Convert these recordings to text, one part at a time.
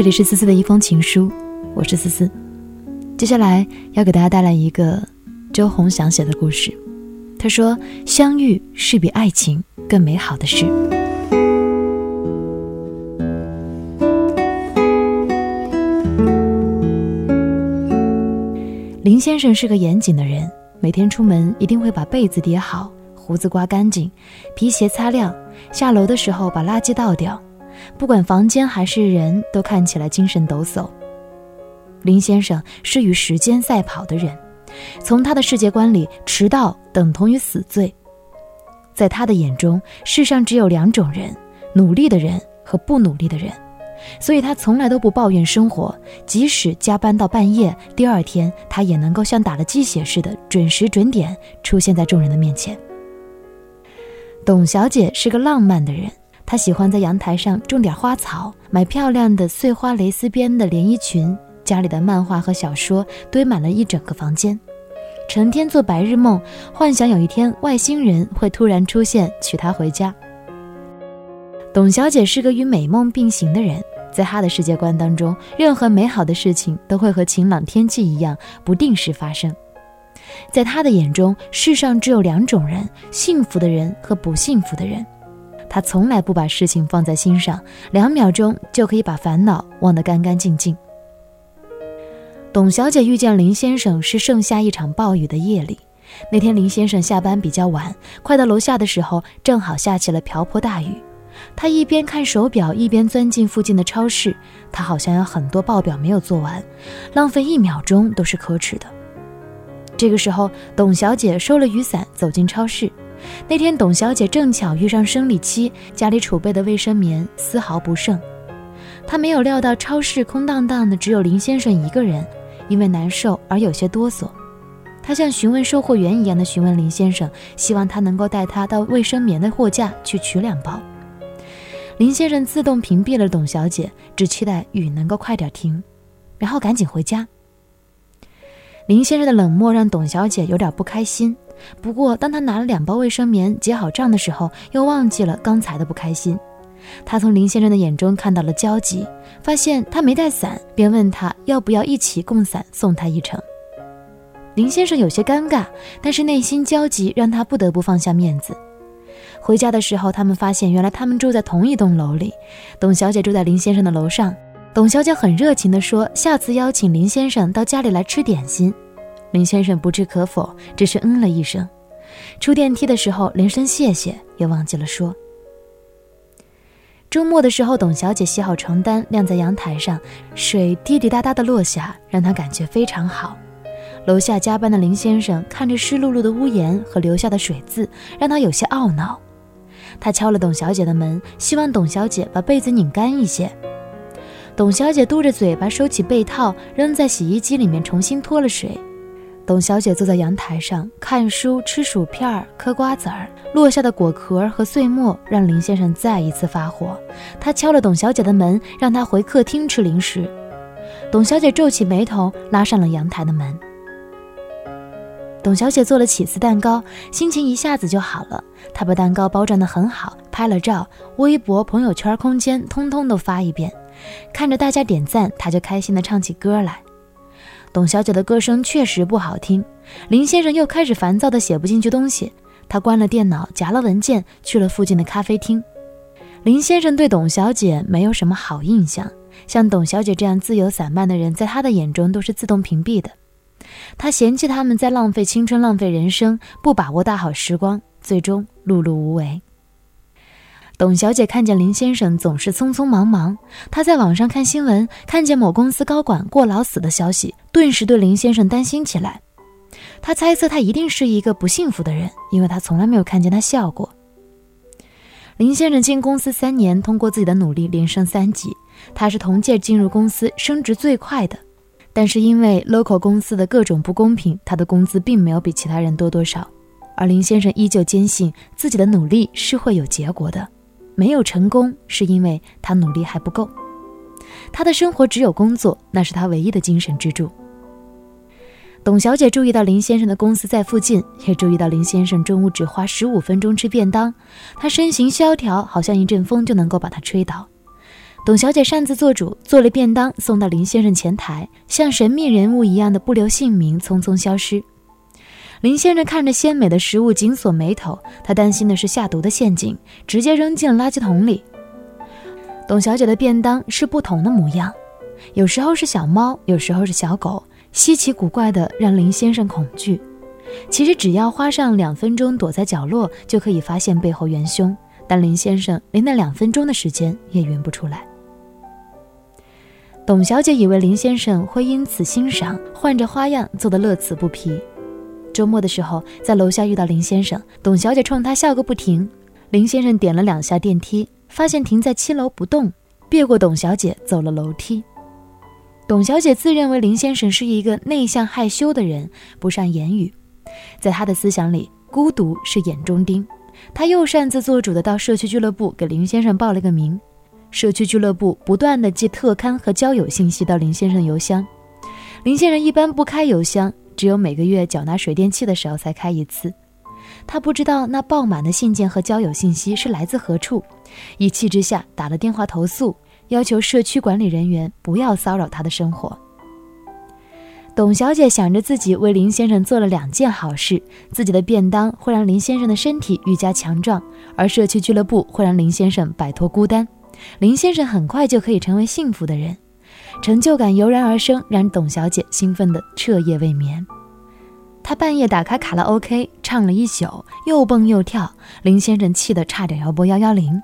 这里是思思的一封情书，我是思思。接下来要给大家带来一个周鸿祥写的故事。他说：“相遇是比爱情更美好的事。”林先生是个严谨的人，每天出门一定会把被子叠好，胡子刮干净，皮鞋擦亮，下楼的时候把垃圾倒掉。不管房间还是人，都看起来精神抖擞。林先生是与时间赛跑的人，从他的世界观里，迟到等同于死罪。在他的眼中，世上只有两种人：努力的人和不努力的人。所以他从来都不抱怨生活，即使加班到半夜，第二天他也能够像打了鸡血似的，准时准点出现在众人的面前。董小姐是个浪漫的人。她喜欢在阳台上种点花草，买漂亮的碎花蕾丝边的连衣裙。家里的漫画和小说堆满了一整个房间，成天做白日梦，幻想有一天外星人会突然出现娶她回家。董小姐是个与美梦并行的人，在她的世界观当中，任何美好的事情都会和晴朗天气一样不定时发生。在她的眼中，世上只有两种人：幸福的人和不幸福的人。他从来不把事情放在心上，两秒钟就可以把烦恼忘得干干净净。董小姐遇见林先生是盛夏一场暴雨的夜里，那天林先生下班比较晚，快到楼下的时候，正好下起了瓢泼大雨。他一边看手表，一边钻进附近的超市。他好像有很多报表没有做完，浪费一秒钟都是可耻的。这个时候，董小姐收了雨伞，走进超市。那天，董小姐正巧遇上生理期，家里储备的卫生棉丝毫不剩。她没有料到超市空荡荡的，只有林先生一个人，因为难受而有些哆嗦。她像询问售货员一样的询问林先生，希望他能够带她到卫生棉的货架去取两包。林先生自动屏蔽了董小姐，只期待雨能够快点停，然后赶紧回家。林先生的冷漠让董小姐有点不开心。不过，当他拿了两包卫生棉结好账的时候，又忘记了刚才的不开心。他从林先生的眼中看到了焦急，发现他没带伞，便问他要不要一起共伞送他一程。林先生有些尴尬，但是内心焦急让他不得不放下面子。回家的时候，他们发现原来他们住在同一栋楼里。董小姐住在林先生的楼上，董小姐很热情地说：“下次邀请林先生到家里来吃点心。”林先生不置可否，只是嗯了一声。出电梯的时候连声谢谢也忘记了说。周末的时候，董小姐洗好床单晾在阳台上，水滴滴答答的落下，让她感觉非常好。楼下加班的林先生看着湿漉漉的屋檐和留下的水渍，让他有些懊恼。他敲了董小姐的门，希望董小姐把被子拧干一些。董小姐嘟着嘴巴收起被套，扔在洗衣机里面，重新脱了水。董小姐坐在阳台上看书、吃薯片、嗑瓜子儿，落下的果壳和碎末让林先生再一次发火。他敲了董小姐的门，让她回客厅吃零食。董小姐皱起眉头，拉上了阳台的门。董小姐做了起司蛋糕，心情一下子就好了。她把蛋糕包装得很好，拍了照，微博、朋友圈、空间通通都发一遍。看着大家点赞，她就开心地唱起歌来。董小姐的歌声确实不好听，林先生又开始烦躁的写不进去东西。他关了电脑，夹了文件，去了附近的咖啡厅。林先生对董小姐没有什么好印象，像董小姐这样自由散漫的人，在他的眼中都是自动屏蔽的。他嫌弃他们在浪费青春、浪费人生，不把握大好时光，最终碌碌无为。董小姐看见林先生总是匆匆忙忙，她在网上看新闻，看见某公司高管过劳死的消息，顿时对林先生担心起来。她猜测他一定是一个不幸福的人，因为他从来没有看见他笑过。林先生进公司三年，通过自己的努力连升三级，他是同届进入公司升职最快的。但是因为 local 公司的各种不公平，他的工资并没有比其他人多多少。而林先生依旧坚信自己的努力是会有结果的。没有成功，是因为他努力还不够。他的生活只有工作，那是他唯一的精神支柱。董小姐注意到林先生的公司在附近，也注意到林先生中午只花十五分钟吃便当。他身形萧条，好像一阵风就能够把他吹倒。董小姐擅自做主，做了便当送到林先生前台，像神秘人物一样的不留姓名，匆匆消失。林先生看着鲜美的食物，紧锁眉头，他担心的是下毒的陷阱，直接扔进了垃圾桶里。董小姐的便当是不同的模样，有时候是小猫，有时候是小狗，稀奇古怪的让林先生恐惧。其实只要花上两分钟躲在角落，就可以发现背后元凶，但林先生连那两分钟的时间也匀不出来。董小姐以为林先生会因此欣赏，换着花样做的乐此不疲。周末的时候，在楼下遇到林先生，董小姐冲他笑个不停。林先生点了两下电梯，发现停在七楼不动，别过董小姐走了楼梯。董小姐自认为林先生是一个内向害羞的人，不善言语，在她的思想里，孤独是眼中钉。她又擅自做主的到社区俱乐部给林先生报了个名，社区俱乐部不断的寄特刊和交友信息到林先生邮箱，林先生一般不开邮箱。只有每个月缴纳水电气的时候才开一次，他不知道那爆满的信件和交友信息是来自何处，一气之下打了电话投诉，要求社区管理人员不要骚扰他的生活。董小姐想着自己为林先生做了两件好事，自己的便当会让林先生的身体愈加强壮，而社区俱乐部会让林先生摆脱孤单，林先生很快就可以成为幸福的人。成就感油然而生，让董小姐兴奋得彻夜未眠。她半夜打开卡拉 OK，唱了一宿，又蹦又跳。林先生气得差点要拨幺幺零。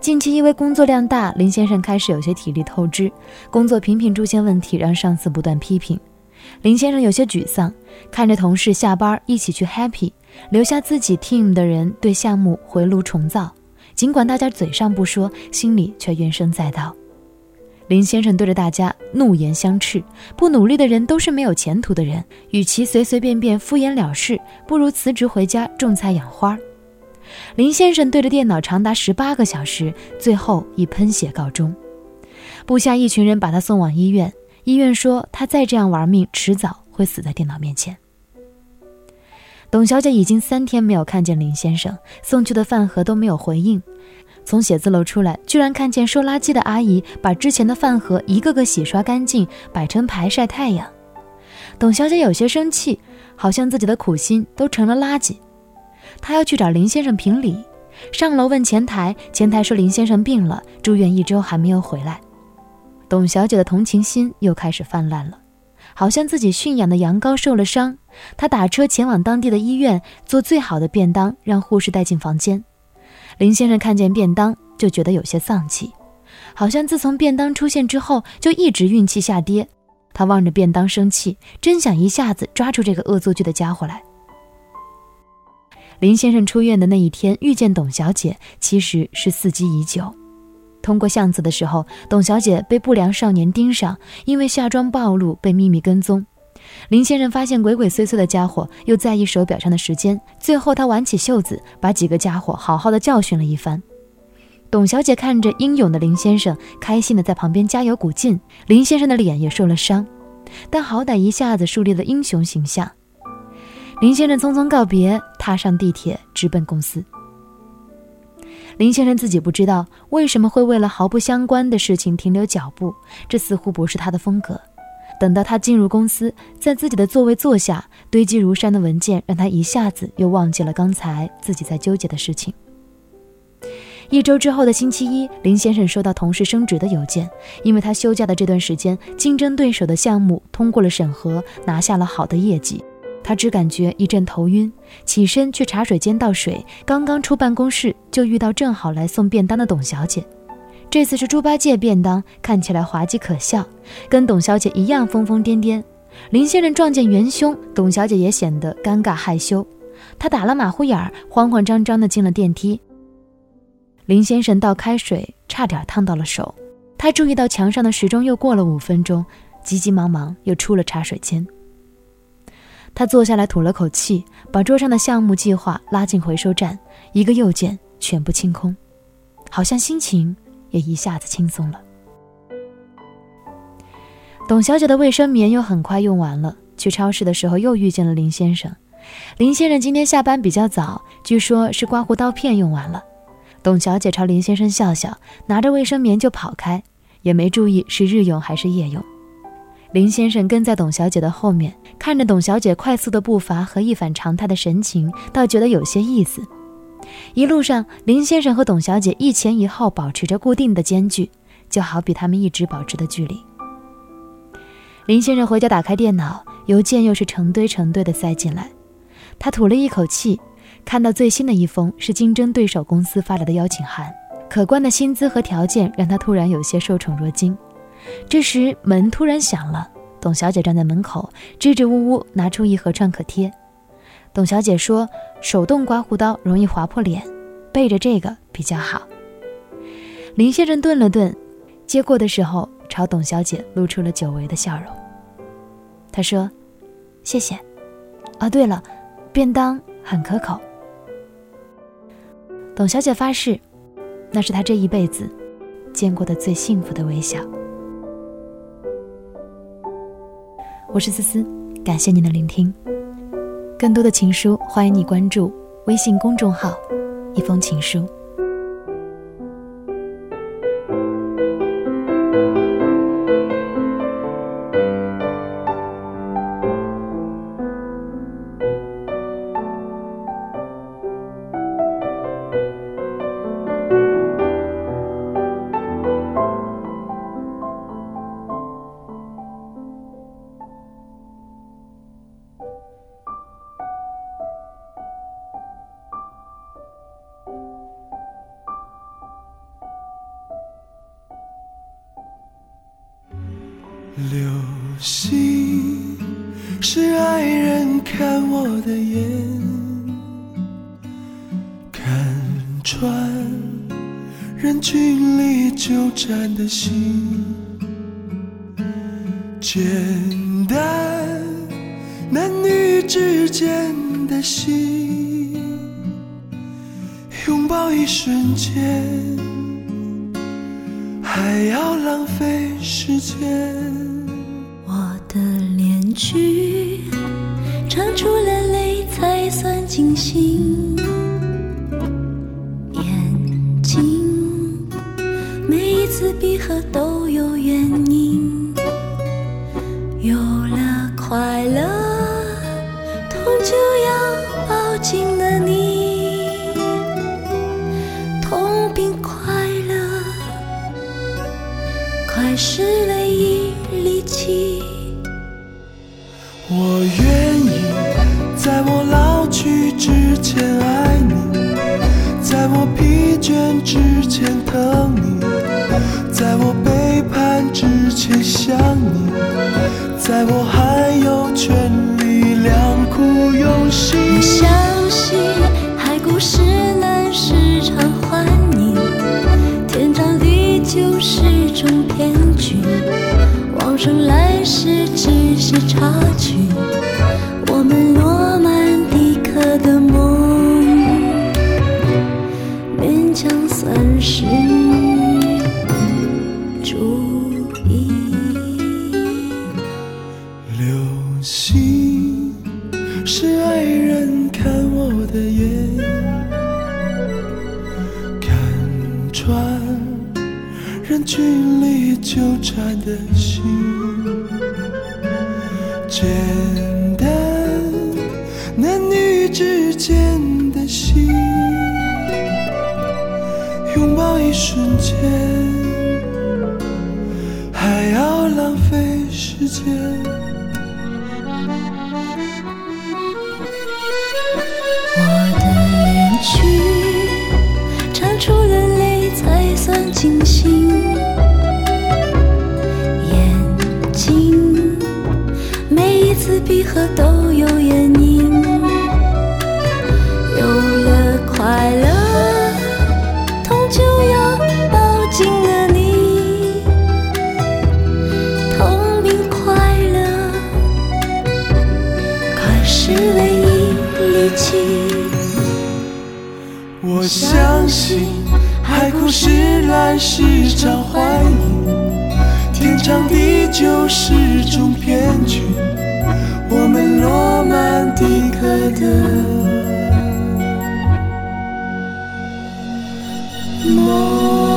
近期因为工作量大，林先生开始有些体力透支，工作频频出现问题，让上司不断批评。林先生有些沮丧，看着同事下班一起去 happy，留下自己 team 的人对项目回炉重造。尽管大家嘴上不说，心里却怨声载道。林先生对着大家怒言相斥：“不努力的人都是没有前途的人，与其随随便便敷衍了事，不如辞职回家种菜养花。”林先生对着电脑长达十八个小时，最后以喷血告终。部下一群人把他送往医院，医院说他再这样玩命，迟早会死在电脑面前。董小姐已经三天没有看见林先生，送去的饭盒都没有回应。从写字楼出来，居然看见收垃圾的阿姨把之前的饭盒一个个洗刷干净，摆成排晒太阳。董小姐有些生气，好像自己的苦心都成了垃圾。她要去找林先生评理，上楼问前台，前台说林先生病了，住院一周还没有回来。董小姐的同情心又开始泛滥了，好像自己驯养的羊羔受了伤，她打车前往当地的医院，做最好的便当，让护士带进房间。林先生看见便当就觉得有些丧气，好像自从便当出现之后就一直运气下跌。他望着便当生气，真想一下子抓住这个恶作剧的家伙来。林先生出院的那一天遇见董小姐，其实是伺机已久。通过巷子的时候，董小姐被不良少年盯上，因为下装暴露被秘密跟踪。林先生发现鬼鬼祟祟的家伙，又在意手表上的时间。最后，他挽起袖子，把几个家伙好好的教训了一番。董小姐看着英勇的林先生，开心的在旁边加油鼓劲。林先生的脸也受了伤，但好歹一下子树立了英雄形象。林先生匆匆告别，踏上地铁，直奔公司。林先生自己不知道为什么会为了毫不相关的事情停留脚步，这似乎不是他的风格。等到他进入公司，在自己的座位坐下，堆积如山的文件让他一下子又忘记了刚才自己在纠结的事情。一周之后的星期一，林先生收到同事升职的邮件，因为他休假的这段时间，竞争对手的项目通过了审核，拿下了好的业绩。他只感觉一阵头晕，起身去茶水间倒水，刚刚出办公室就遇到正好来送便当的董小姐。这次是猪八戒便当，看起来滑稽可笑，跟董小姐一样疯疯癫癫。林先生撞见元凶，董小姐也显得尴尬害羞。她打了马虎眼儿，慌慌张张地进了电梯。林先生倒开水，差点烫到了手。他注意到墙上的时钟又过了五分钟，急急忙忙又出了茶水间。他坐下来吐了口气，把桌上的项目计划拉进回收站，一个右键，全部清空，好像心情。也一下子轻松了。董小姐的卫生棉又很快用完了，去超市的时候又遇见了林先生。林先生今天下班比较早，据说是刮胡刀片用完了。董小姐朝林先生笑笑，拿着卫生棉就跑开，也没注意是日用还是夜用。林先生跟在董小姐的后面，看着董小姐快速的步伐和一反常态的神情，倒觉得有些意思。一路上，林先生和董小姐一前一后保持着固定的间距，就好比他们一直保持的距离。林先生回家打开电脑，邮件又是成堆成堆的塞进来，他吐了一口气，看到最新的一封是竞争对手公司发来的邀请函，可观的薪资和条件让他突然有些受宠若惊。这时门突然响了，董小姐站在门口，支支吾吾拿出一盒创可贴。董小姐说：“手动刮胡刀容易划破脸，背着这个比较好。”林先生顿了顿，接过的时候朝董小姐露出了久违的笑容。他说：“谢谢。哦，对了，便当很可口。”董小姐发誓，那是她这一辈子见过的最幸福的微笑。我是思思，感谢您的聆听。更多的情书，欢迎你关注微信公众号“一封情书”。流星是爱人看我的眼，看穿人群里纠缠的心，简单男女之间的心，拥抱一瞬间，还要浪费时间。去唱出了泪才算尽兴。眼睛每一次闭合都有原因。有了快乐，痛就要抱紧了你。痛并快乐，快是等你，在我背叛之前想你，在我还有权利是爱人群里纠缠的心，简单男女之间的心，拥抱一瞬间，还要浪费时间。闭合都有原因，有了快乐，痛就要抱紧了你。痛并快乐，快是唯一利器。我相信海枯石烂是场幻影，天长地久是种骗局。我们罗曼蒂克的梦。